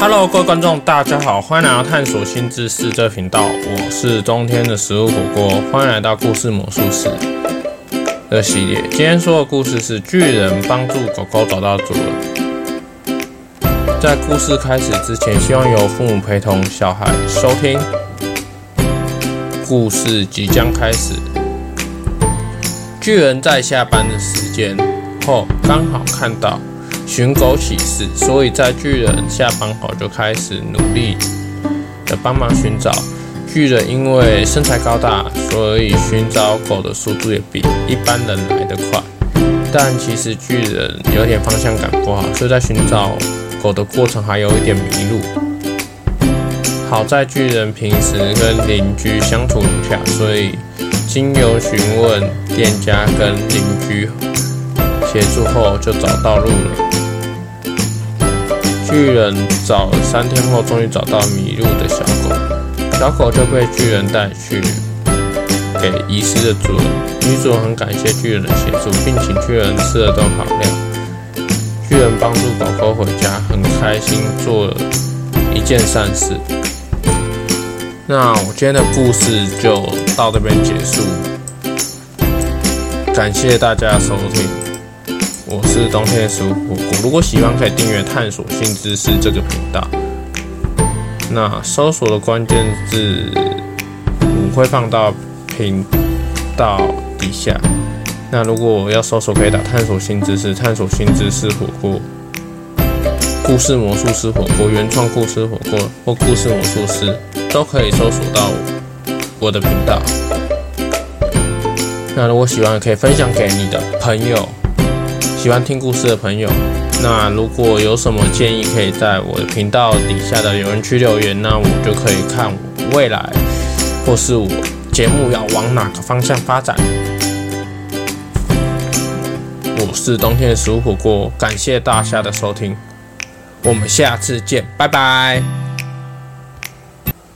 Hello，各位观众，大家好，欢迎来到探索新知识这频道。我是冬天的食物火锅，欢迎来到故事魔术师的系列。今天说的故事是巨人帮助狗狗找到主人。在故事开始之前，希望由父母陪同小孩收听。故事即将开始。巨人在下班的时间后，刚好看到。寻狗启事，所以在巨人下班后就开始努力的帮忙寻找。巨人因为身材高大，所以寻找狗的速度也比一般人来得快。但其实巨人有点方向感不好，所以在寻找狗的过程还有一点迷路。好在巨人平时跟邻居相处融洽，所以经由询问店家跟邻居协助后，就找到路了。巨人找了三天后，终于找到迷路的小狗，小狗就被巨人带去给遗失的主人。女主很感谢巨人的协助，并请巨人吃了顿好料。巨人帮助狗狗回家，很开心，做了一件善事。那我今天的故事就到这边结束，感谢大家收听。我是冬天的食物火锅，如果喜欢可以订阅探索新知识这个频道。那搜索的关键字我会放到频道底下。那如果要搜索，可以打探索新知识、探索新知识火锅、故事魔术师火锅、原创故事火锅或故事魔术师，都可以搜索到我的频道。那如果喜欢，可以分享给你的朋友。喜欢听故事的朋友，那如果有什么建议，可以在我的频道底下的留言区留言，那我就可以看未来或是我节目要往哪个方向发展。我是冬天的食物火锅，感谢大家的收听，我们下次见，拜拜。